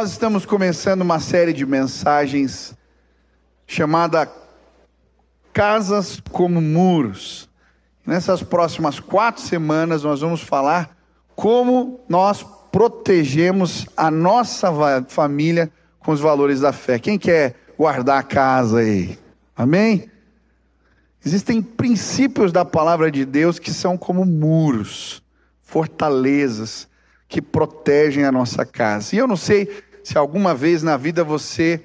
Nós estamos começando uma série de mensagens chamada Casas como Muros. Nessas próximas quatro semanas, nós vamos falar como nós protegemos a nossa família com os valores da fé. Quem quer guardar a casa aí? Amém? Existem princípios da palavra de Deus que são como muros, fortalezas que protegem a nossa casa. E eu não sei se alguma vez na vida você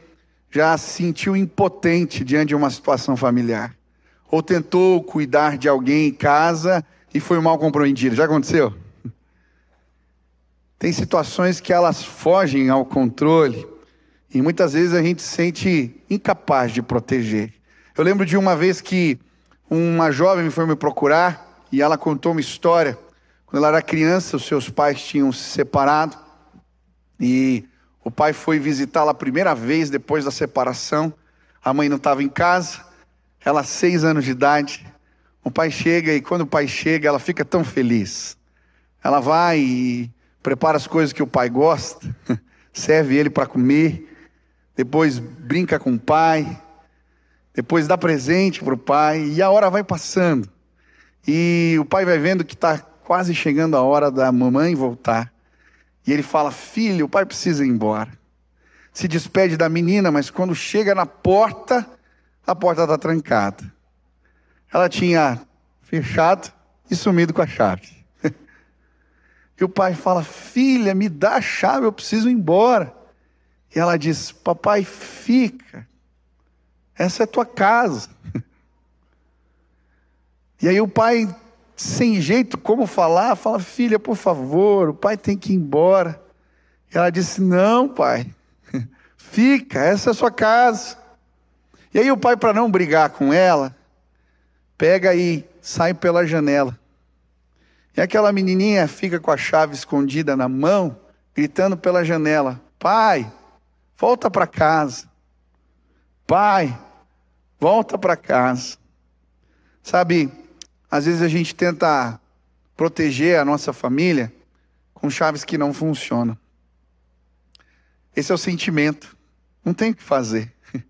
já se sentiu impotente diante de uma situação familiar, ou tentou cuidar de alguém em casa e foi mal compreendido. Já aconteceu? Tem situações que elas fogem ao controle e muitas vezes a gente se sente incapaz de proteger. Eu lembro de uma vez que uma jovem foi me procurar e ela contou uma história quando ela era criança, os seus pais tinham se separado e o pai foi visitá-la a primeira vez depois da separação. A mãe não estava em casa, ela seis anos de idade. O pai chega e quando o pai chega, ela fica tão feliz. Ela vai e prepara as coisas que o pai gosta, serve ele para comer, depois brinca com o pai, depois dá presente para o pai e a hora vai passando. E o pai vai vendo que está quase chegando a hora da mamãe voltar. E ele fala: Filho, o pai precisa ir embora. Se despede da menina, mas quando chega na porta, a porta está trancada. Ela tinha fechado e sumido com a chave. e o pai fala: Filha, me dá a chave, eu preciso ir embora. E ela diz: Papai, fica. Essa é tua casa. e aí o pai sem jeito como falar, fala: Filha, por favor, o pai tem que ir embora. E ela disse: Não, pai, fica, essa é a sua casa. E aí o pai, para não brigar com ela, pega e sai pela janela. E aquela menininha fica com a chave escondida na mão, gritando pela janela: Pai, volta para casa. Pai, volta para casa. Sabe, às vezes a gente tenta proteger a nossa família com chaves que não funcionam. Esse é o sentimento. Não tem o que fazer.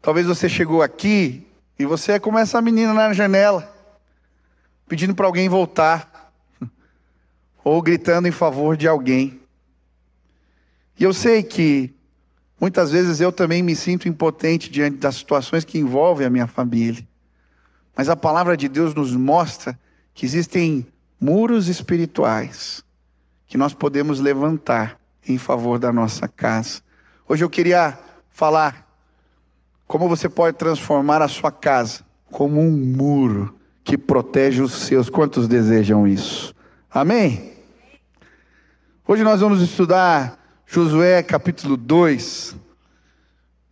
Talvez você chegou aqui e você é como essa menina na janela, pedindo para alguém voltar, ou gritando em favor de alguém. E eu sei que muitas vezes eu também me sinto impotente diante das situações que envolvem a minha família. Mas a palavra de Deus nos mostra que existem muros espirituais que nós podemos levantar em favor da nossa casa. Hoje eu queria falar como você pode transformar a sua casa como um muro que protege os seus. Quantos desejam isso? Amém? Hoje nós vamos estudar Josué capítulo 2.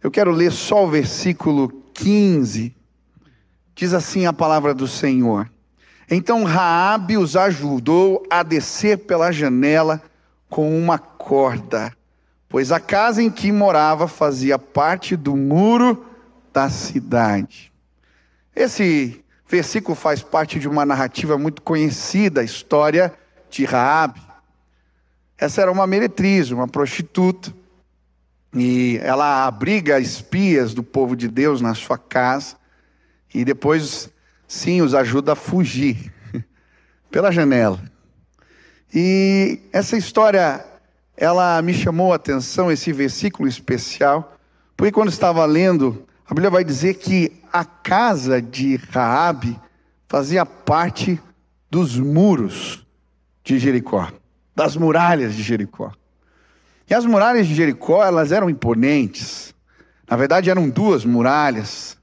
Eu quero ler só o versículo 15 Diz assim a palavra do Senhor. Então Raabe os ajudou a descer pela janela com uma corda, pois a casa em que morava fazia parte do muro da cidade. Esse versículo faz parte de uma narrativa muito conhecida, a história de Raabe. Essa era uma meretriz, uma prostituta, e ela abriga espias do povo de Deus na sua casa e depois, sim, os ajuda a fugir pela janela. E essa história, ela me chamou a atenção, esse versículo especial, porque quando estava lendo, a Bíblia vai dizer que a casa de Raabe fazia parte dos muros de Jericó, das muralhas de Jericó. E as muralhas de Jericó, elas eram imponentes. Na verdade, eram duas muralhas,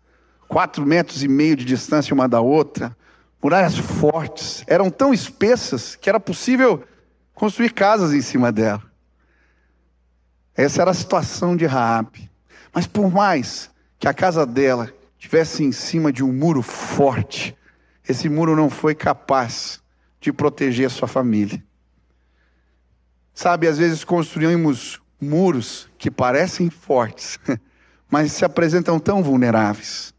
quatro metros e meio de distância uma da outra, muralhas fortes, eram tão espessas que era possível construir casas em cima dela. Essa era a situação de Raabe. Mas por mais que a casa dela tivesse em cima de um muro forte, esse muro não foi capaz de proteger a sua família. Sabe, às vezes construímos muros que parecem fortes, mas se apresentam tão vulneráveis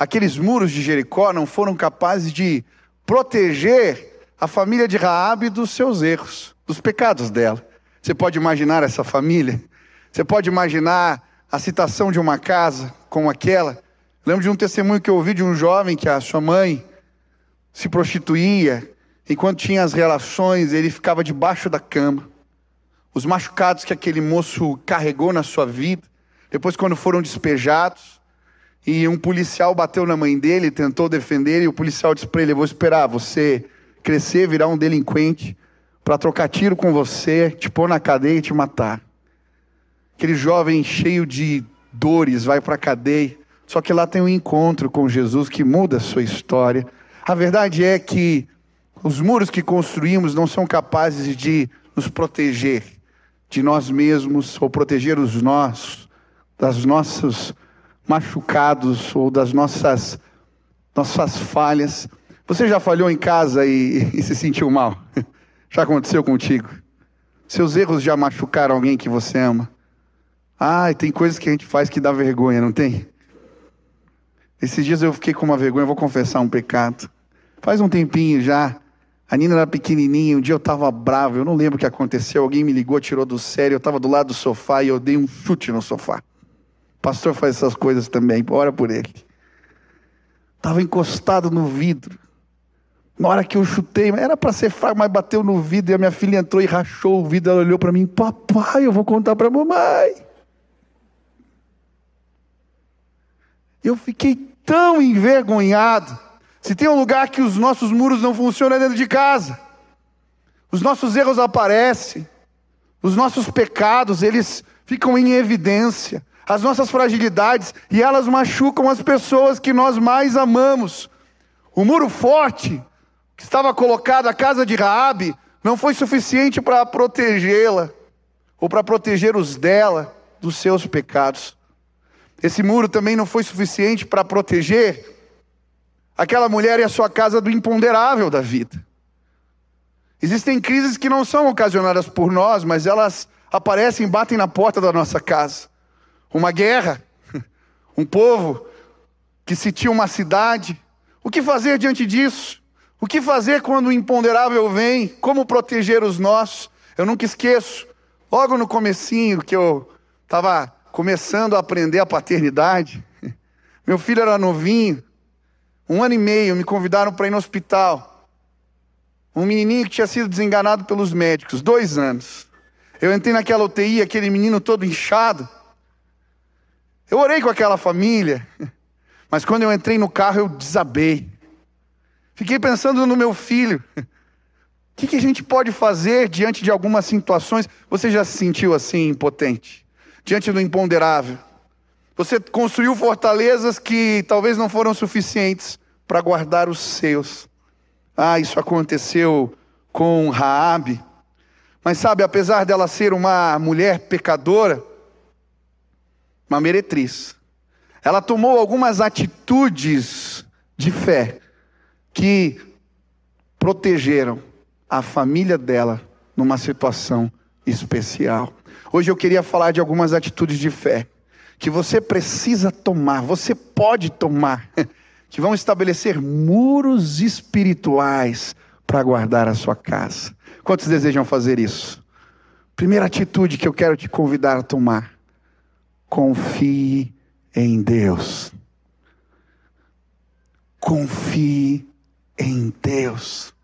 aqueles muros de Jericó não foram capazes de proteger a família de Raabe dos seus erros, dos pecados dela. Você pode imaginar essa família? Você pode imaginar a citação de uma casa como aquela? Lembro de um testemunho que eu ouvi de um jovem que a sua mãe se prostituía, enquanto tinha as relações, ele ficava debaixo da cama. Os machucados que aquele moço carregou na sua vida, depois, quando foram despejados, e um policial bateu na mãe dele, tentou defender, e o policial disse para ele: vou esperar você crescer, virar um delinquente, para trocar tiro com você, te pôr na cadeia e te matar. Aquele jovem cheio de dores vai para a cadeia, só que lá tem um encontro com Jesus que muda a sua história. A verdade é que os muros que construímos não são capazes de nos proteger de nós mesmos ou proteger os nossos, das nossos machucados ou das nossas, nossas falhas. Você já falhou em casa e, e se sentiu mal? Já aconteceu contigo? Seus erros já machucaram alguém que você ama? Ah, tem coisas que a gente faz que dá vergonha, não tem? Esses dias eu fiquei com uma vergonha, vou confessar um pecado. Faz um tempinho já. A Nina era pequenininha, um dia eu estava bravo, eu não lembro o que aconteceu. Alguém me ligou, tirou do sério, eu estava do lado do sofá e eu dei um chute no sofá. Pastor faz essas coisas também, ora por ele. Estava encostado no vidro. Na hora que eu chutei, era para ser fraco, mas bateu no vidro e a minha filha entrou e rachou o vidro. Ela olhou para mim: Papai, eu vou contar para mamãe. Eu fiquei tão envergonhado. Se tem um lugar que os nossos muros não funcionam é dentro de casa. Os nossos erros aparecem. Os nossos pecados, eles ficam em evidência. As nossas fragilidades e elas machucam as pessoas que nós mais amamos. O muro forte que estava colocado a casa de Raabe não foi suficiente para protegê-la ou para proteger os dela dos seus pecados. Esse muro também não foi suficiente para proteger aquela mulher e a sua casa do imponderável da vida. Existem crises que não são ocasionadas por nós, mas elas aparecem e batem na porta da nossa casa. Uma guerra, um povo que sitia uma cidade. O que fazer diante disso? O que fazer quando o imponderável vem? Como proteger os nossos? Eu nunca esqueço, logo no comecinho que eu estava começando a aprender a paternidade, meu filho era novinho, um ano e meio, me convidaram para ir no hospital. Um menininho que tinha sido desenganado pelos médicos, dois anos. Eu entrei naquela UTI, aquele menino todo inchado. Eu orei com aquela família, mas quando eu entrei no carro eu desabei. Fiquei pensando no meu filho. O que, que, a gente pode fazer diante de algumas situações? Você já se sentiu assim, impotente? Diante do imponderável? Você construiu fortalezas que talvez não foram suficientes para guardar os seus. Ah, isso aconteceu com Raabe. Mas sabe, apesar dela ser uma mulher pecadora, uma meretriz, ela tomou algumas atitudes de fé que protegeram a família dela numa situação especial. Hoje eu queria falar de algumas atitudes de fé que você precisa tomar, você pode tomar, que vão estabelecer muros espirituais para guardar a sua casa. Quantos desejam fazer isso? Primeira atitude que eu quero te convidar a tomar: confie em Deus. Confie em Deus.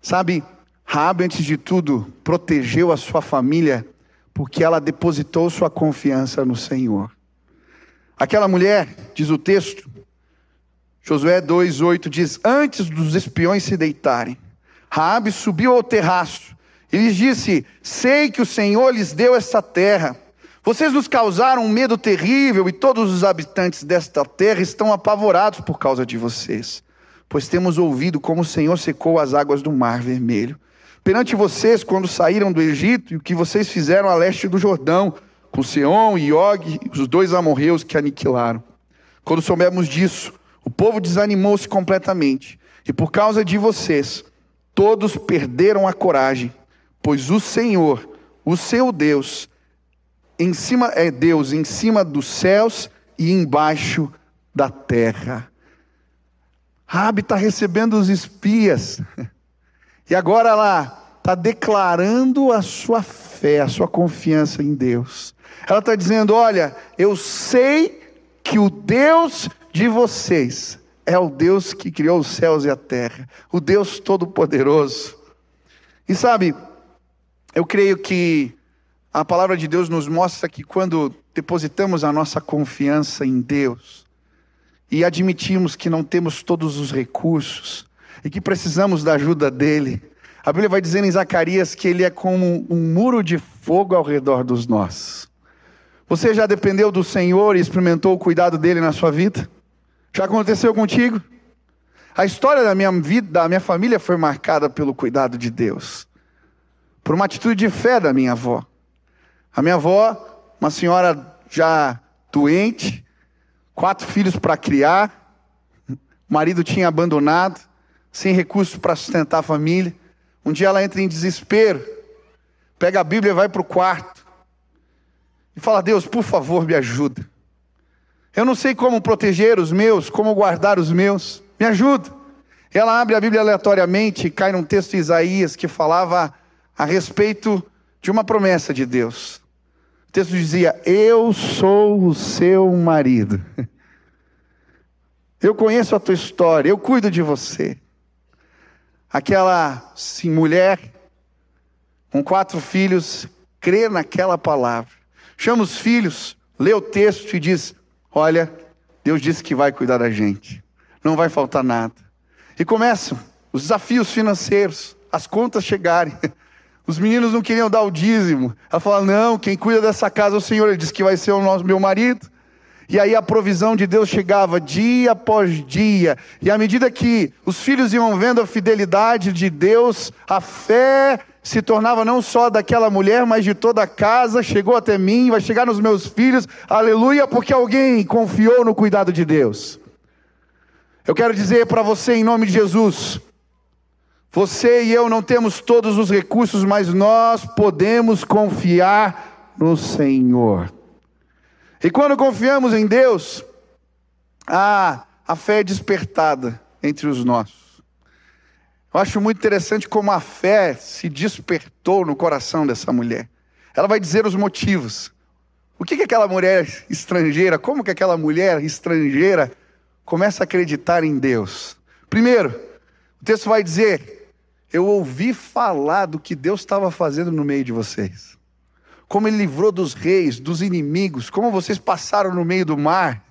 Sabe, Rabi, antes de tudo, protegeu a sua família porque ela depositou sua confiança no Senhor. Aquela mulher, diz o texto, Josué 2:8 diz: "Antes dos espiões se deitarem, Raabe subiu ao terraço e lhes disse: Sei que o Senhor lhes deu esta terra. Vocês nos causaram um medo terrível e todos os habitantes desta terra estão apavorados por causa de vocês pois temos ouvido como o Senhor secou as águas do Mar Vermelho. Perante vocês, quando saíram do Egito, e o que vocês fizeram a leste do Jordão, com Seom e Og, os dois amorreus que aniquilaram. Quando soubemos disso, o povo desanimou-se completamente, e por causa de vocês, todos perderam a coragem, pois o Senhor, o seu Deus, em cima é Deus em cima dos céus e embaixo da terra. Rabi está recebendo os espias. E agora ela está declarando a sua fé, a sua confiança em Deus. Ela está dizendo: Olha, eu sei que o Deus de vocês é o Deus que criou os céus e a terra, o Deus Todo-Poderoso. E sabe, eu creio que a palavra de Deus nos mostra que quando depositamos a nossa confiança em Deus e admitimos que não temos todos os recursos e que precisamos da ajuda dEle, a Bíblia vai dizer em Zacarias que Ele é como um muro de fogo ao redor dos nós. Você já dependeu do Senhor e experimentou o cuidado dele na sua vida? Já aconteceu contigo? A história da minha vida, da minha família foi marcada pelo cuidado de Deus, por uma atitude de fé da minha avó. A minha avó, uma senhora já doente, quatro filhos para criar, marido tinha abandonado, sem recursos para sustentar a família. Um dia ela entra em desespero, pega a Bíblia e vai para o quarto e fala: Deus, por favor, me ajuda. Eu não sei como proteger os meus, como guardar os meus. Me ajuda. Ela abre a Bíblia aleatoriamente e cai num texto de Isaías que falava a respeito de uma promessa de Deus. O texto dizia: Eu sou o seu marido. Eu conheço a tua história, eu cuido de você. Aquela sim, mulher com quatro filhos crê naquela palavra. Chama os filhos, lê o texto e diz: Olha, Deus disse que vai cuidar da gente, não vai faltar nada. E começam os desafios financeiros, as contas chegarem. Os meninos não queriam dar o dízimo. Ela fala: Não, quem cuida dessa casa é o Senhor. Ele disse que vai ser o nosso, meu marido. E aí a provisão de Deus chegava dia após dia. E à medida que os filhos iam vendo a fidelidade de Deus, a fé se tornava não só daquela mulher, mas de toda a casa, chegou até mim, vai chegar nos meus filhos, aleluia, porque alguém confiou no cuidado de Deus. Eu quero dizer para você, em nome de Jesus, você e eu não temos todos os recursos, mas nós podemos confiar no Senhor. E quando confiamos em Deus, a, a fé é despertada entre os nossos. Eu acho muito interessante como a fé se despertou no coração dessa mulher. Ela vai dizer os motivos. O que, que aquela mulher estrangeira, como que aquela mulher estrangeira começa a acreditar em Deus? Primeiro, o texto vai dizer: Eu ouvi falar do que Deus estava fazendo no meio de vocês. Como Ele livrou dos reis, dos inimigos, como vocês passaram no meio do mar.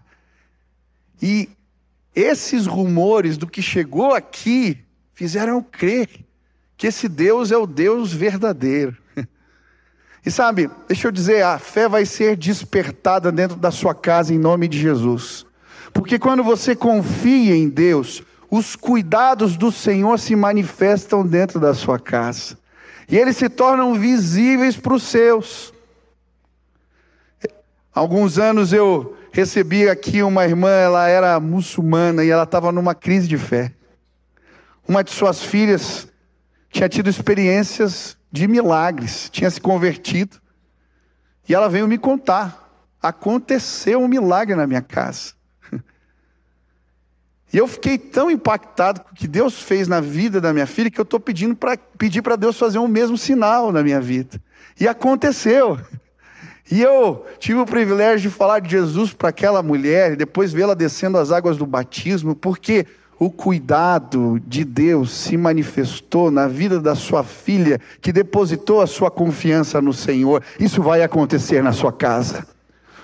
E esses rumores do que chegou aqui fizeram crer que esse Deus é o Deus verdadeiro. E sabe, deixa eu dizer, a fé vai ser despertada dentro da sua casa em nome de Jesus. Porque quando você confia em Deus, os cuidados do Senhor se manifestam dentro da sua casa. E eles se tornam visíveis para os seus. Alguns anos eu recebi aqui uma irmã, ela era muçulmana e ela estava numa crise de fé. Uma de suas filhas tinha tido experiências de milagres, tinha se convertido. E ela veio me contar. Aconteceu um milagre na minha casa. E eu fiquei tão impactado com o que Deus fez na vida da minha filha que eu estou pedindo para pedir para Deus fazer o mesmo sinal na minha vida. E aconteceu. E eu tive o privilégio de falar de Jesus para aquela mulher e depois vê-la descendo as águas do batismo, porque o cuidado de Deus se manifestou na vida da sua filha, que depositou a sua confiança no Senhor. Isso vai acontecer na sua casa.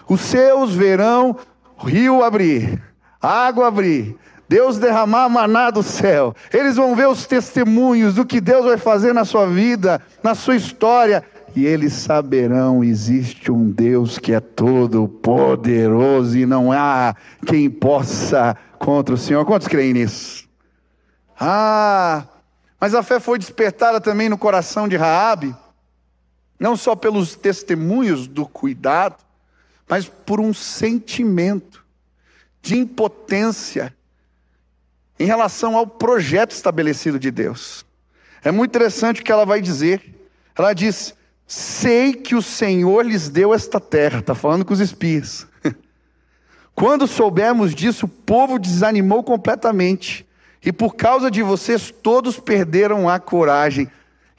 Os seus verão rio abrir, água abrir, Deus derramar maná do céu. Eles vão ver os testemunhos do que Deus vai fazer na sua vida, na sua história. E eles saberão: existe um Deus que é todo poderoso e não há quem possa contra o Senhor. Quantos creem nisso? Ah, mas a fé foi despertada também no coração de Raabe, não só pelos testemunhos do cuidado, mas por um sentimento de impotência em relação ao projeto estabelecido de Deus. É muito interessante o que ela vai dizer. Ela diz: Sei que o Senhor lhes deu esta terra, está falando com os espias. Quando soubemos disso, o povo desanimou completamente. E por causa de vocês, todos perderam a coragem.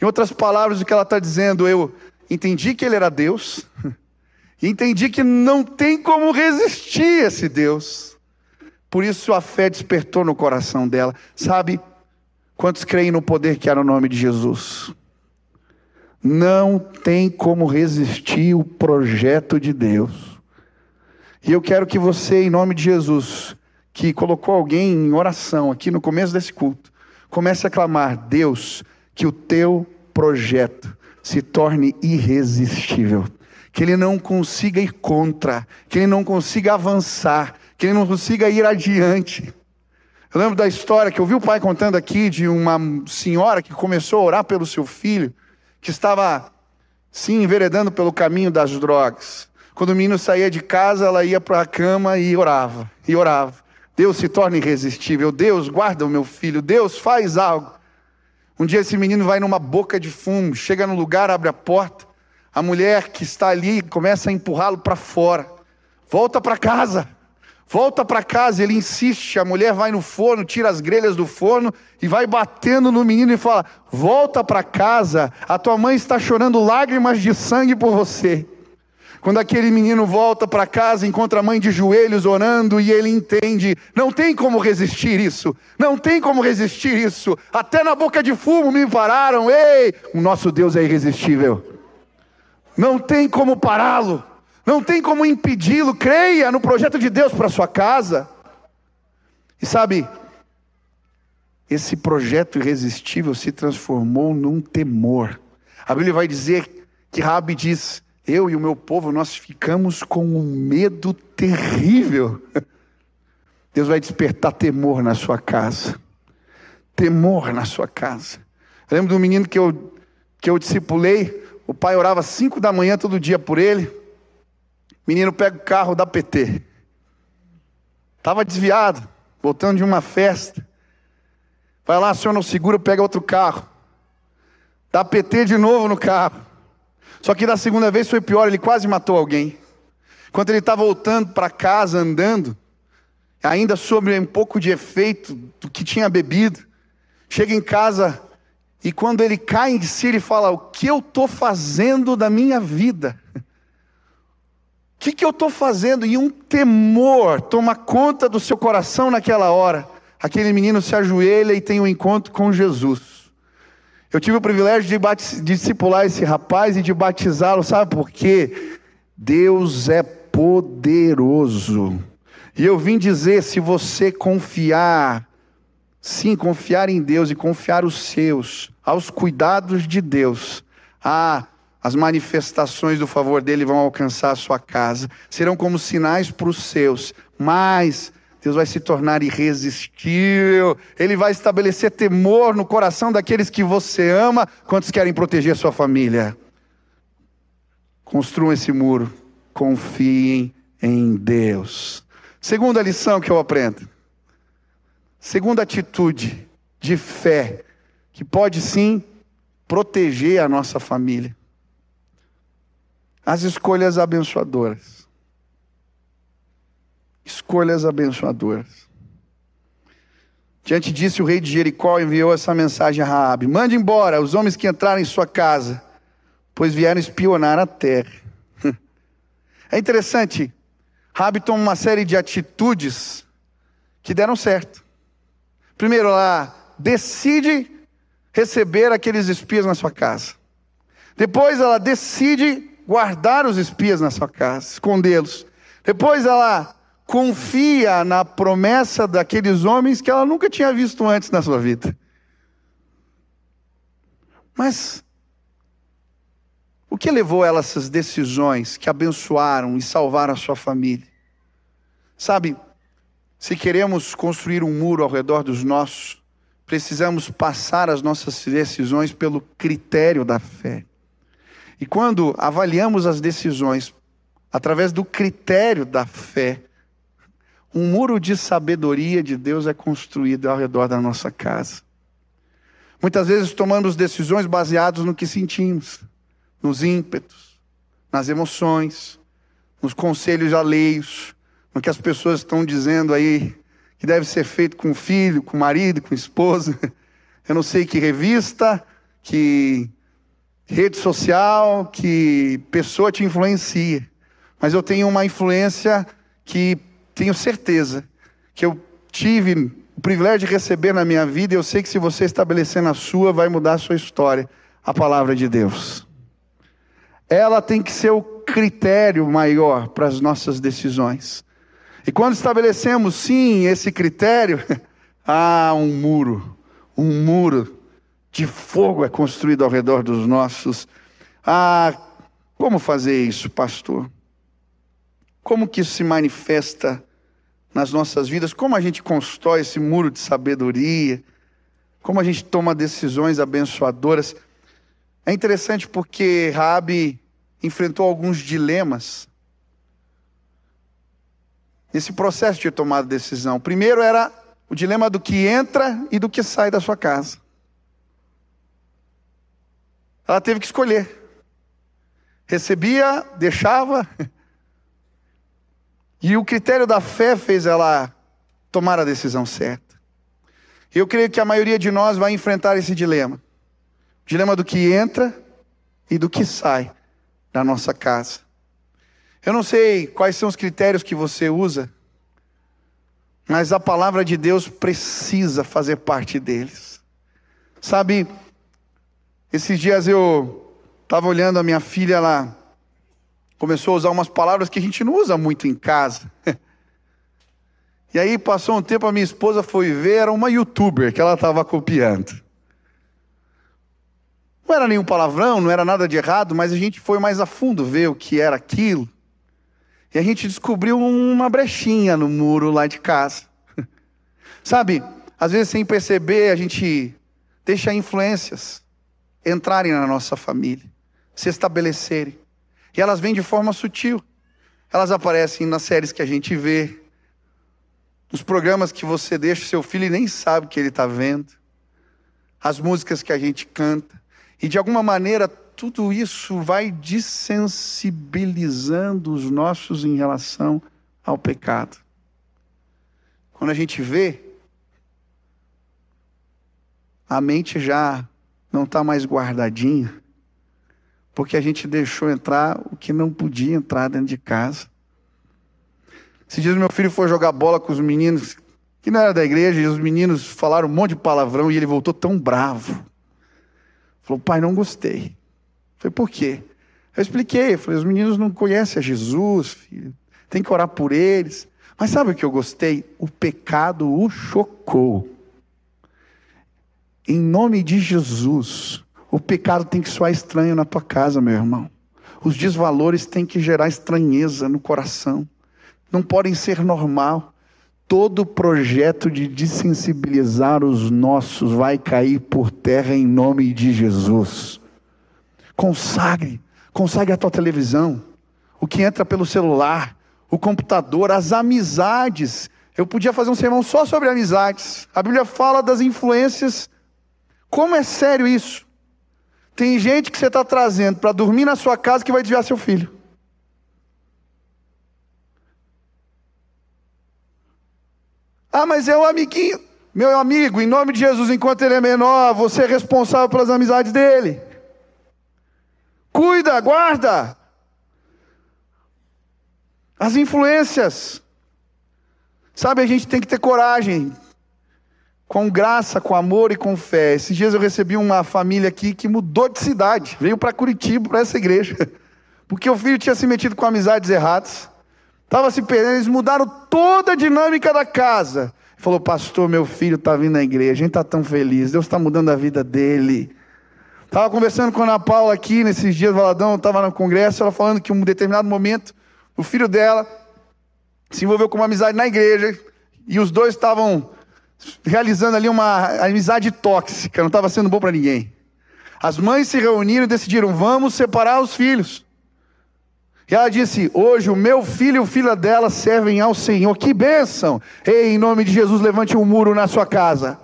Em outras palavras, o que ela está dizendo, eu entendi que ele era Deus, e entendi que não tem como resistir a esse Deus. Por isso a fé despertou no coração dela. Sabe quantos creem no poder que há no nome de Jesus? Não tem como resistir o projeto de Deus. E eu quero que você, em nome de Jesus, que colocou alguém em oração aqui no começo desse culto, comece a clamar: Deus, que o teu projeto se torne irresistível, que ele não consiga ir contra, que ele não consiga avançar, que ele não consiga ir adiante. Eu lembro da história que eu vi o pai contando aqui de uma senhora que começou a orar pelo seu filho, que estava se enveredando pelo caminho das drogas. Quando o menino saía de casa, ela ia para a cama e orava, e orava. Deus se torna irresistível. Deus guarda o meu filho. Deus faz algo. Um dia esse menino vai numa boca de fumo, chega no lugar, abre a porta. A mulher que está ali começa a empurrá-lo para fora. Volta para casa. Volta para casa, ele insiste. A mulher vai no forno, tira as grelhas do forno e vai batendo no menino e fala: Volta para casa, a tua mãe está chorando lágrimas de sangue por você. Quando aquele menino volta para casa, encontra a mãe de joelhos orando e ele entende: não tem como resistir isso, não tem como resistir isso. Até na boca de fumo me pararam. Ei, o nosso Deus é irresistível. Não tem como pará-lo, não tem como impedi-lo. Creia no projeto de Deus para sua casa. E sabe, esse projeto irresistível se transformou num temor. A Bíblia vai dizer que Rabi diz: eu e o meu povo, nós ficamos com um medo terrível. Deus vai despertar temor na sua casa. Temor na sua casa. Eu lembro do menino que eu, que eu discipulei, o pai orava cinco da manhã todo dia por ele. Menino pega o carro da PT. Estava desviado, voltando de uma festa. Vai lá, senhor não segura, pega outro carro. Dá PT de novo no carro. Só que da segunda vez foi pior, ele quase matou alguém. Quando ele está voltando para casa andando, ainda sobre um pouco de efeito do que tinha bebido, chega em casa e quando ele cai em si, ele fala: O que eu estou fazendo da minha vida? O que, que eu estou fazendo? E um temor toma conta do seu coração naquela hora. Aquele menino se ajoelha e tem um encontro com Jesus. Eu tive o privilégio de, de discipular esse rapaz e de batizá-lo, sabe por quê? Deus é poderoso. E eu vim dizer: se você confiar, sim, confiar em Deus e confiar os seus, aos cuidados de Deus, ah, as manifestações do favor dele vão alcançar a sua casa, serão como sinais para os seus, mas Deus vai se tornar irresistível, Ele vai estabelecer temor no coração daqueles que você ama, quantos querem proteger sua família. Construam esse muro, confiem em Deus. Segunda lição que eu aprendo, segunda atitude de fé, que pode sim proteger a nossa família. As escolhas abençoadoras escolhas abençoadoras. Diante disso, o rei de Jericó enviou essa mensagem a Raabe: Mande embora os homens que entraram em sua casa, pois vieram espionar a terra. É interessante, Raabe toma uma série de atitudes que deram certo. Primeiro, ela decide receber aqueles espias na sua casa. Depois, ela decide guardar os espias na sua casa, escondê-los. Depois, ela confia na promessa daqueles homens que ela nunca tinha visto antes na sua vida. Mas o que levou ela a essas decisões que abençoaram e salvaram a sua família? Sabe, se queremos construir um muro ao redor dos nossos, precisamos passar as nossas decisões pelo critério da fé. E quando avaliamos as decisões através do critério da fé, um muro de sabedoria de Deus é construído ao redor da nossa casa. Muitas vezes tomamos decisões baseadas no que sentimos, nos ímpetos, nas emoções, nos conselhos alheios, no que as pessoas estão dizendo aí que deve ser feito com o filho, com o marido, com a esposa. Eu não sei que revista, que rede social, que pessoa te influencia. Mas eu tenho uma influência que tenho certeza que eu tive o privilégio de receber na minha vida, e eu sei que se você estabelecer na sua, vai mudar a sua história. A palavra de Deus. Ela tem que ser o critério maior para as nossas decisões. E quando estabelecemos sim esse critério, há um muro, um muro de fogo é construído ao redor dos nossos. Ah, como fazer isso, pastor? Como que isso se manifesta nas nossas vidas? Como a gente constrói esse muro de sabedoria? Como a gente toma decisões abençoadoras? É interessante porque Rabi enfrentou alguns dilemas nesse processo de tomada de decisão. Primeiro era o dilema do que entra e do que sai da sua casa. Ela teve que escolher. Recebia, deixava. E o critério da fé fez ela tomar a decisão certa. Eu creio que a maioria de nós vai enfrentar esse dilema. O dilema do que entra e do que sai da nossa casa. Eu não sei quais são os critérios que você usa, mas a palavra de Deus precisa fazer parte deles. Sabe, esses dias eu estava olhando a minha filha, ela começou a usar umas palavras que a gente não usa muito em casa. E aí passou um tempo, a minha esposa foi ver, era uma youtuber que ela estava copiando. Não era nenhum palavrão, não era nada de errado, mas a gente foi mais a fundo ver o que era aquilo. E a gente descobriu uma brechinha no muro lá de casa. Sabe, às vezes sem perceber, a gente deixa influências entrarem na nossa família, se estabelecerem. E elas vêm de forma sutil. Elas aparecem nas séries que a gente vê, nos programas que você deixa o seu filho e nem sabe que ele está vendo, as músicas que a gente canta. E de alguma maneira tudo isso vai desensibilizando os nossos em relação ao pecado. Quando a gente vê, a mente já não está mais guardadinha, porque a gente deixou entrar o que não podia entrar dentro de casa. Esses dias meu filho foi jogar bola com os meninos, que não era da igreja, e os meninos falaram um monte de palavrão e ele voltou tão bravo. Falou, pai, não gostei. Falei, por quê? Eu expliquei, falei, os meninos não conhecem a Jesus, filho. Tem que orar por eles. Mas sabe o que eu gostei? O pecado o chocou. Em nome de Jesus, o pecado tem que soar estranho na tua casa, meu irmão. Os desvalores têm que gerar estranheza no coração. Não podem ser normal. Todo projeto de desensibilizar os nossos vai cair por terra em nome de Jesus. Consagre, consagre a tua televisão, o que entra pelo celular, o computador, as amizades. Eu podia fazer um sermão só sobre amizades. A Bíblia fala das influências como é sério isso? Tem gente que você está trazendo para dormir na sua casa que vai desviar seu filho. Ah, mas é o um amiguinho. Meu amigo, em nome de Jesus, enquanto ele é menor, você é responsável pelas amizades dele. Cuida, guarda. As influências. Sabe, a gente tem que ter coragem com graça, com amor e com fé. Esses dias eu recebi uma família aqui que mudou de cidade, veio para Curitiba, para essa igreja, porque o filho tinha se metido com amizades erradas, estava se perdendo, eles mudaram toda a dinâmica da casa. Falou, pastor, meu filho está vindo à igreja, a gente está tão feliz, Deus está mudando a vida dele. Estava conversando com a Ana Paula aqui nesses dias, Valadão, estava no congresso, ela falando que em um determinado momento, o filho dela se envolveu com uma amizade na igreja, e os dois estavam realizando ali uma amizade tóxica, não estava sendo bom para ninguém. As mães se reuniram e decidiram: vamos separar os filhos. E ela disse: Hoje o meu filho e o filho dela servem ao Senhor. Que bênção! Ei, em nome de Jesus, levante um muro na sua casa.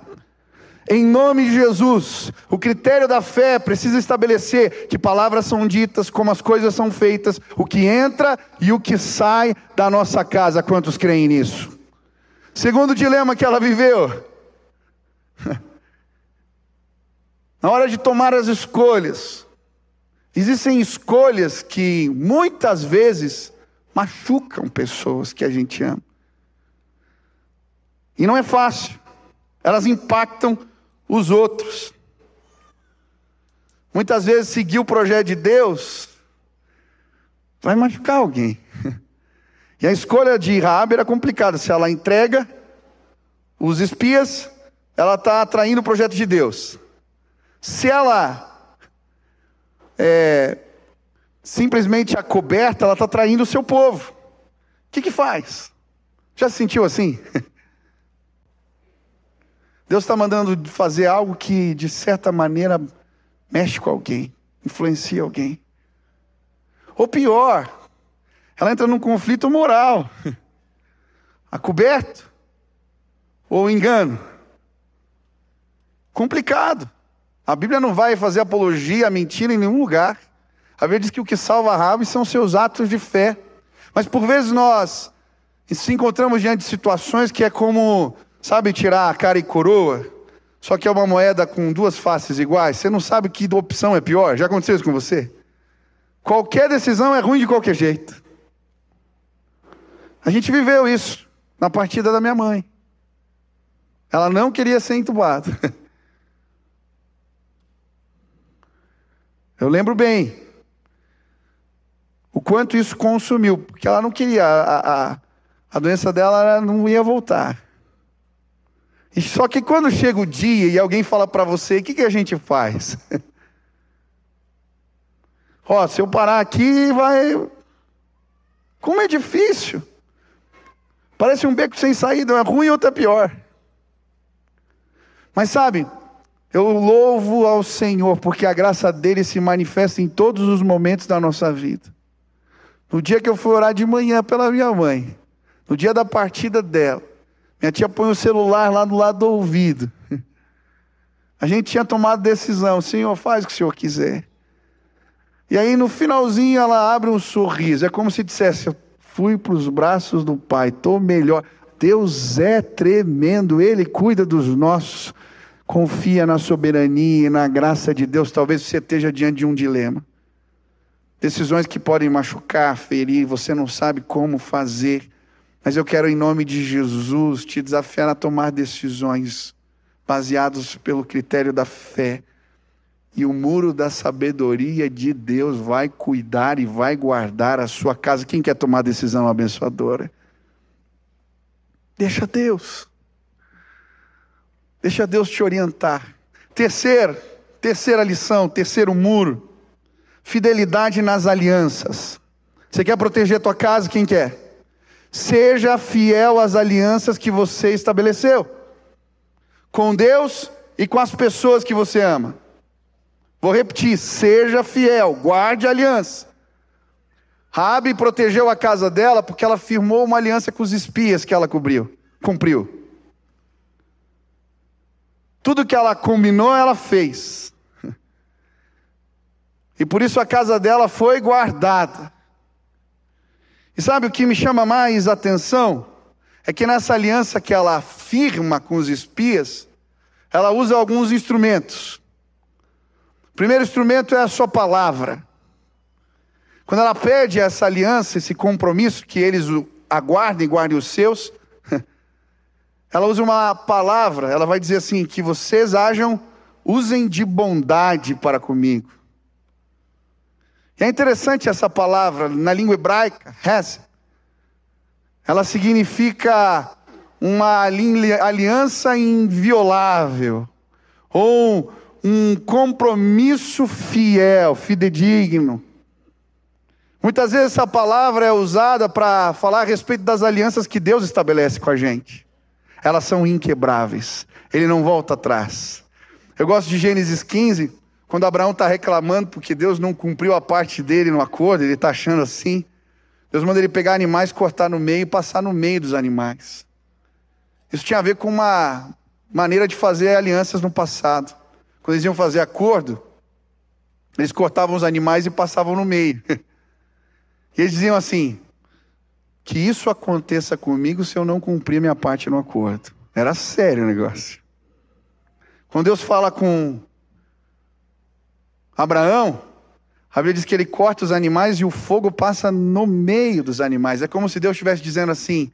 Em nome de Jesus, o critério da fé precisa estabelecer que palavras são ditas, como as coisas são feitas, o que entra e o que sai da nossa casa. Quantos creem nisso? Segundo dilema que ela viveu. Na hora de tomar as escolhas, existem escolhas que muitas vezes machucam pessoas que a gente ama. E não é fácil. Elas impactam os outros. Muitas vezes seguir o projeto de Deus vai machucar alguém. E a escolha de Raab era complicada. Se ela entrega os espias, ela está atraindo o projeto de Deus. Se ela é, simplesmente acoberta, ela está traindo o seu povo. O que, que faz? Já se sentiu assim? Deus está mandando fazer algo que, de certa maneira, mexe com alguém, influencia alguém. Ou pior, ela entra num conflito moral. Acoberto ou engano. Complicado. A Bíblia não vai fazer apologia à mentira em nenhum lugar. A Bíblia diz que o que salva Rabi são seus atos de fé. Mas por vezes nós se encontramos diante de situações que é como, sabe, tirar a cara e coroa, só que é uma moeda com duas faces iguais. Você não sabe que opção é pior. Já aconteceu isso com você? Qualquer decisão é ruim de qualquer jeito. A gente viveu isso na partida da minha mãe. Ela não queria ser entubada. Eu lembro bem o quanto isso consumiu, porque ela não queria, a, a, a doença dela não ia voltar. E só que quando chega o dia e alguém fala para você, o que, que a gente faz? Ó, se eu parar aqui, vai. Como é difícil. Parece um beco sem saída, é ruim ou é pior. Mas sabe, eu louvo ao Senhor, porque a graça dele se manifesta em todos os momentos da nossa vida. No dia que eu fui orar de manhã pela minha mãe, no dia da partida dela, minha tia põe o celular lá do lado do ouvido. A gente tinha tomado decisão, Senhor, faz o que o Senhor quiser. E aí no finalzinho ela abre um sorriso, é como se dissesse: fui para os braços do Pai, estou melhor. Deus é tremendo, Ele cuida dos nossos. Confia na soberania e na graça de Deus. Talvez você esteja diante de um dilema. Decisões que podem machucar, ferir, você não sabe como fazer. Mas eu quero, em nome de Jesus, te desafiar a tomar decisões baseadas pelo critério da fé e o muro da sabedoria de Deus vai cuidar e vai guardar a sua casa. Quem quer tomar decisão abençoadora? Deixa Deus. Deixa Deus te orientar. Terceira, terceira lição, terceiro muro. Fidelidade nas alianças. Você quer proteger a tua casa? Quem quer? Seja fiel às alianças que você estabeleceu. Com Deus e com as pessoas que você ama. Vou repetir: seja fiel, guarde a aliança. Rabi protegeu a casa dela porque ela firmou uma aliança com os espias que ela cobriu, cumpriu. Tudo que ela combinou, ela fez. E por isso a casa dela foi guardada. E sabe o que me chama mais atenção? É que nessa aliança que ela firma com os espias, ela usa alguns instrumentos. Primeiro instrumento é a sua palavra. Quando ela pede essa aliança, esse compromisso, que eles aguardem, guardem os seus, ela usa uma palavra, ela vai dizer assim: que vocês hajam, usem de bondade para comigo. E é interessante essa palavra, na língua hebraica, hes, ela significa uma aliança inviolável, ou um compromisso fiel, fidedigno. Muitas vezes essa palavra é usada para falar a respeito das alianças que Deus estabelece com a gente. Elas são inquebráveis, ele não volta atrás. Eu gosto de Gênesis 15, quando Abraão está reclamando porque Deus não cumpriu a parte dele no acordo, ele está achando assim. Deus manda ele pegar animais, cortar no meio e passar no meio dos animais. Isso tinha a ver com uma maneira de fazer alianças no passado. Quando eles iam fazer acordo, eles cortavam os animais e passavam no meio. E eles diziam assim: que isso aconteça comigo se eu não cumprir minha parte no acordo. Era sério o negócio. Quando Deus fala com Abraão, a Bíblia diz que ele corta os animais e o fogo passa no meio dos animais. É como se Deus estivesse dizendo assim: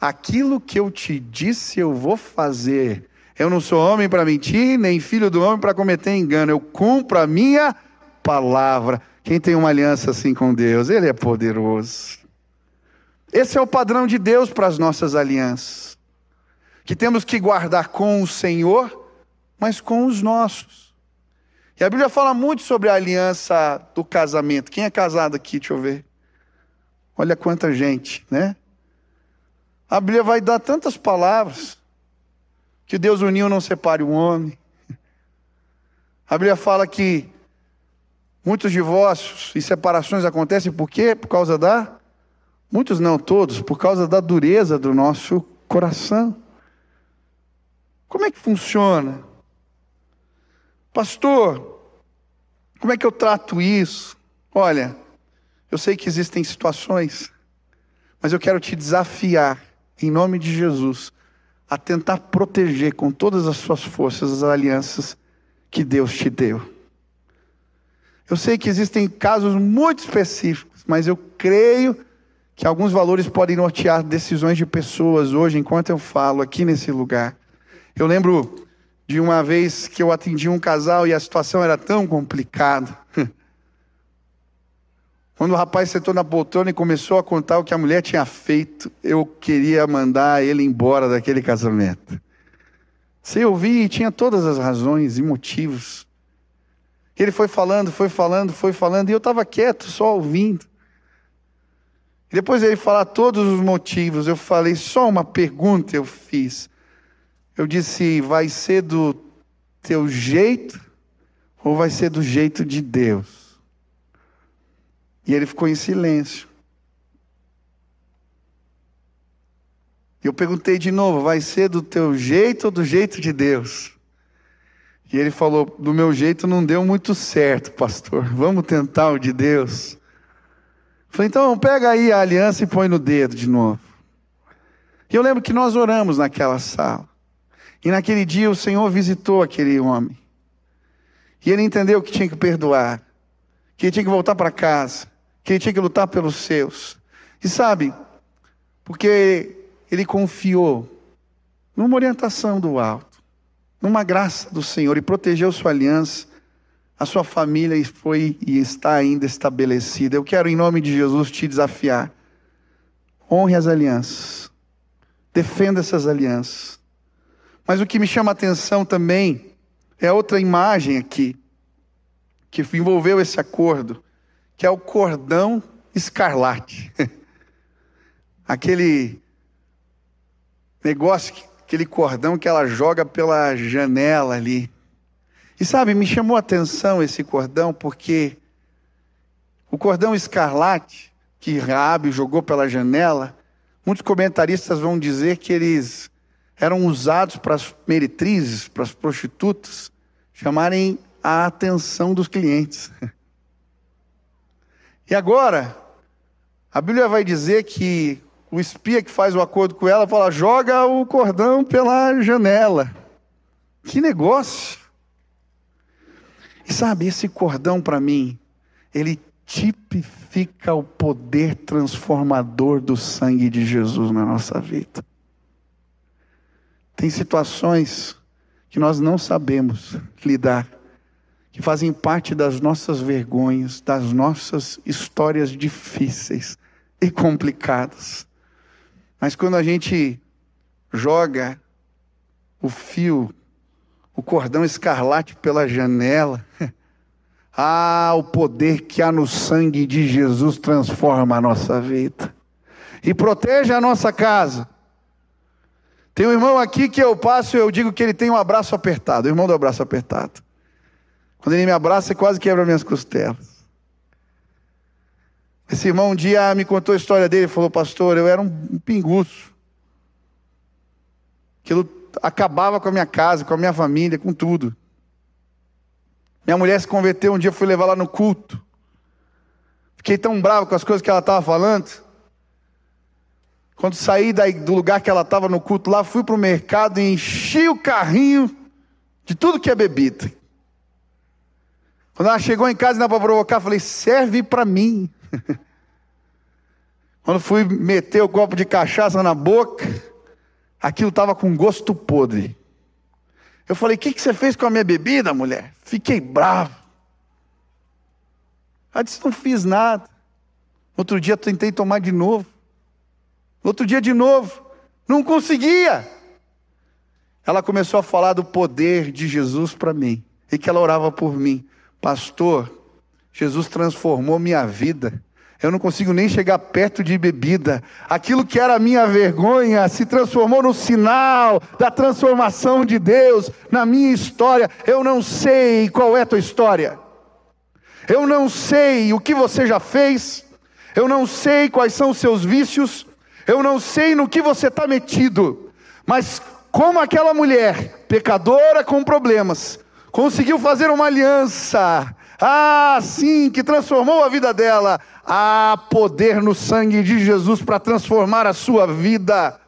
aquilo que eu te disse eu vou fazer. Eu não sou homem para mentir, nem filho do homem para cometer engano. Eu cumpro a minha palavra. Quem tem uma aliança assim com Deus, ele é poderoso. Esse é o padrão de Deus para as nossas alianças. Que temos que guardar com o Senhor, mas com os nossos. E a Bíblia fala muito sobre a aliança do casamento. Quem é casado aqui? Deixa eu ver. Olha quanta gente, né? A Bíblia vai dar tantas palavras. Que Deus uniu, não separe o homem. A Bíblia fala que muitos divórcios e separações acontecem por quê? Por causa da. Muitos não, todos, por causa da dureza do nosso coração. Como é que funciona? Pastor, como é que eu trato isso? Olha, eu sei que existem situações, mas eu quero te desafiar, em nome de Jesus, a tentar proteger com todas as suas forças as alianças que Deus te deu. Eu sei que existem casos muito específicos, mas eu creio que alguns valores podem nortear decisões de pessoas hoje, enquanto eu falo aqui nesse lugar. Eu lembro de uma vez que eu atendi um casal e a situação era tão complicada. Quando o rapaz sentou na poltrona e começou a contar o que a mulher tinha feito, eu queria mandar ele embora daquele casamento. Você ouvia e tinha todas as razões e motivos. Ele foi falando, foi falando, foi falando, e eu estava quieto, só ouvindo. Depois ele falar todos os motivos, eu falei, só uma pergunta eu fiz. Eu disse: vai ser do teu jeito ou vai ser do jeito de Deus? E ele ficou em silêncio. Eu perguntei de novo: vai ser do teu jeito ou do jeito de Deus? E ele falou: do meu jeito não deu muito certo, pastor. Vamos tentar o de Deus. Eu falei: então pega aí a aliança e põe no dedo de novo. E eu lembro que nós oramos naquela sala. E naquele dia o Senhor visitou aquele homem. E ele entendeu que tinha que perdoar, que tinha que voltar para casa, que ele tinha que lutar pelos seus. E sabe, porque ele confiou numa orientação do alto, numa graça do Senhor e protegeu sua aliança, a sua família foi e está ainda estabelecida. Eu quero, em nome de Jesus, te desafiar. Honre as alianças, defenda essas alianças. Mas o que me chama a atenção também é outra imagem aqui, que envolveu esse acordo, que é o cordão escarlate. Aquele negócio, aquele cordão que ela joga pela janela ali. E sabe, me chamou a atenção esse cordão porque o cordão escarlate que Raabe jogou pela janela, muitos comentaristas vão dizer que eles eram usados para as meretrizes, para as prostitutas, chamarem a atenção dos clientes. E agora, a Bíblia vai dizer que o espia que faz o acordo com ela fala: joga o cordão pela janela. Que negócio! E sabe, esse cordão para mim, ele tipifica o poder transformador do sangue de Jesus na nossa vida. Tem situações que nós não sabemos lidar, que fazem parte das nossas vergonhas, das nossas histórias difíceis e complicadas. Mas quando a gente joga o fio, o cordão escarlate pela janela, ah, o poder que há no sangue de Jesus transforma a nossa vida e protege a nossa casa tem um irmão aqui que eu passo e eu digo que ele tem um abraço apertado, o irmão do abraço apertado. Quando ele me abraça, quase quebra minhas costelas. Esse irmão um dia me contou a história dele, falou, pastor, eu era um pinguço. Aquilo acabava com a minha casa, com a minha família, com tudo. Minha mulher se converteu, um dia fui levar lá no culto. Fiquei tão bravo com as coisas que ela estava falando. Quando saí do lugar que ela estava no culto lá, fui para o mercado e enchi o carrinho de tudo que é bebida. Quando ela chegou em casa, não para provocar, falei: serve para mim. Quando fui meter o copo de cachaça na boca, aquilo estava com gosto podre. Eu falei: O que, que você fez com a minha bebida, mulher? Fiquei bravo. Ela disse: Não fiz nada. Outro dia tentei tomar de novo. Outro dia de novo. Não conseguia. Ela começou a falar do poder de Jesus para mim. E que ela orava por mim. Pastor, Jesus transformou minha vida. Eu não consigo nem chegar perto de bebida. Aquilo que era minha vergonha se transformou no sinal da transformação de Deus na minha história. Eu não sei qual é a tua história. Eu não sei o que você já fez. Eu não sei quais são os seus vícios. Eu não sei no que você está metido. Mas como aquela mulher, pecadora com problemas, conseguiu fazer uma aliança ah, sim, que transformou a vida dela. Há poder no sangue de Jesus para transformar a sua vida.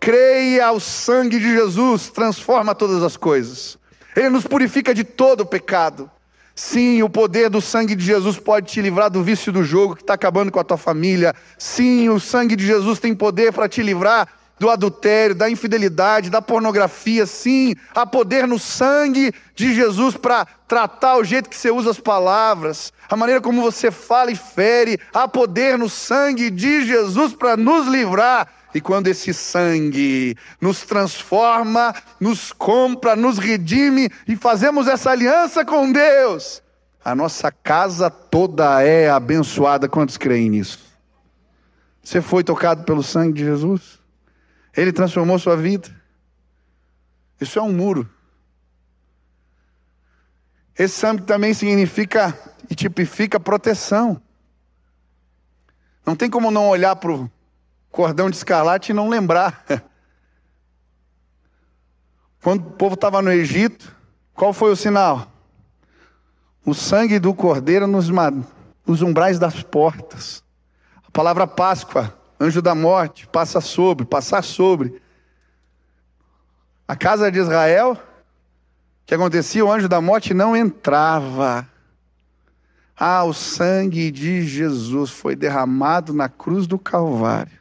Creia o sangue de Jesus, transforma todas as coisas. Ele nos purifica de todo o pecado. Sim, o poder do sangue de Jesus pode te livrar do vício do jogo que está acabando com a tua família. Sim, o sangue de Jesus tem poder para te livrar do adultério, da infidelidade, da pornografia. Sim, há poder no sangue de Jesus para tratar o jeito que você usa as palavras, a maneira como você fala e fere. Há poder no sangue de Jesus para nos livrar. E quando esse sangue nos transforma, nos compra, nos redime e fazemos essa aliança com Deus, a nossa casa toda é abençoada. Quantos creem nisso? Você foi tocado pelo sangue de Jesus? Ele transformou sua vida. Isso é um muro. Esse sangue também significa e tipifica proteção. Não tem como não olhar para o cordão de escarlate e não lembrar. Quando o povo estava no Egito, qual foi o sinal? O sangue do cordeiro nos, nos umbrais das portas. A palavra Páscoa anjo da morte, passa sobre, passar sobre. A casa de Israel, que acontecia? O anjo da morte não entrava. Ah, o sangue de Jesus foi derramado na cruz do Calvário.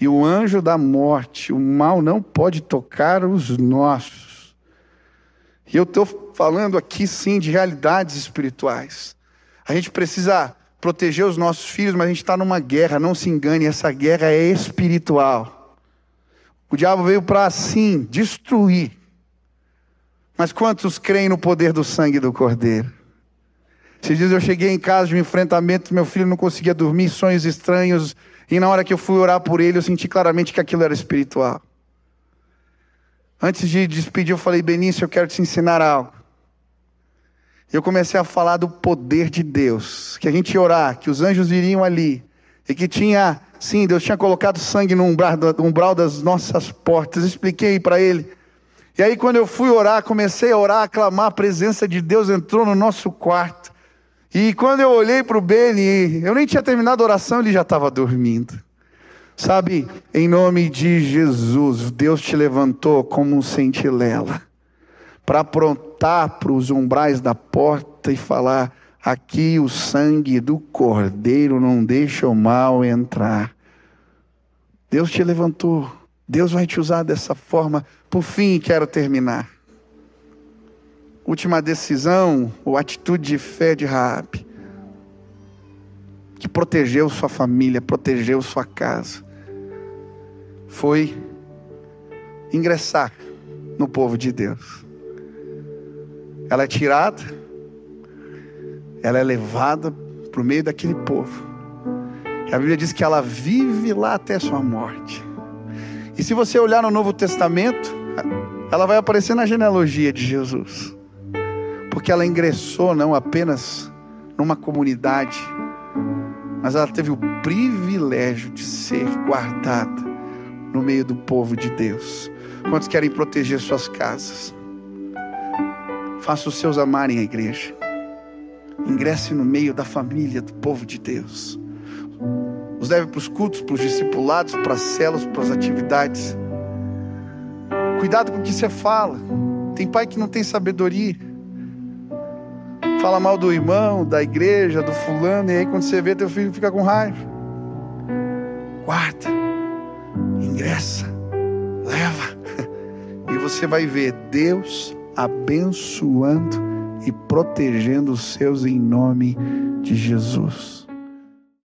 E o anjo da morte, o mal não pode tocar os nossos. E eu estou falando aqui sim de realidades espirituais. A gente precisa proteger os nossos filhos, mas a gente está numa guerra, não se engane, essa guerra é espiritual. O diabo veio para assim destruir. Mas quantos creem no poder do sangue do Cordeiro? Esses dias eu cheguei em casa de um enfrentamento, meu filho não conseguia dormir, sonhos estranhos, e na hora que eu fui orar por ele, eu senti claramente que aquilo era espiritual. Antes de despedir, eu falei, Benício, eu quero te ensinar algo eu comecei a falar do poder de Deus, que a gente ia orar, que os anjos viriam ali, e que tinha, sim, Deus tinha colocado sangue no umbral, no umbral das nossas portas. Expliquei para ele. E aí, quando eu fui orar, comecei a orar, a clamar, a presença de Deus entrou no nosso quarto. E quando eu olhei para o Beni, eu nem tinha terminado a oração, ele já estava dormindo. Sabe, em nome de Jesus, Deus te levantou como um sentinela para aprontar para os umbrais da porta e falar: aqui o sangue do cordeiro não deixa o mal entrar. Deus te levantou, Deus vai te usar dessa forma. Por fim, quero terminar. Última decisão, ou atitude de fé de Raabe, que protegeu sua família, protegeu sua casa, foi ingressar no povo de Deus ela é tirada, ela é levada para o meio daquele povo. E a Bíblia diz que ela vive lá até sua morte. E se você olhar no Novo Testamento, ela vai aparecer na genealogia de Jesus. Porque ela ingressou não apenas numa comunidade, mas ela teve o privilégio de ser guardada no meio do povo de Deus. Quantos querem proteger suas casas? Faça os seus amarem a igreja. Ingresse no meio da família do povo de Deus. Os leve para os cultos, para os discipulados, para as celas, para as atividades. Cuidado com o que você fala. Tem pai que não tem sabedoria. fala mal do irmão, da igreja, do fulano, e aí quando você vê, teu filho fica com raiva. Guarda, ingressa, leva, e você vai ver Deus abençoando e protegendo os seus em nome de Jesus.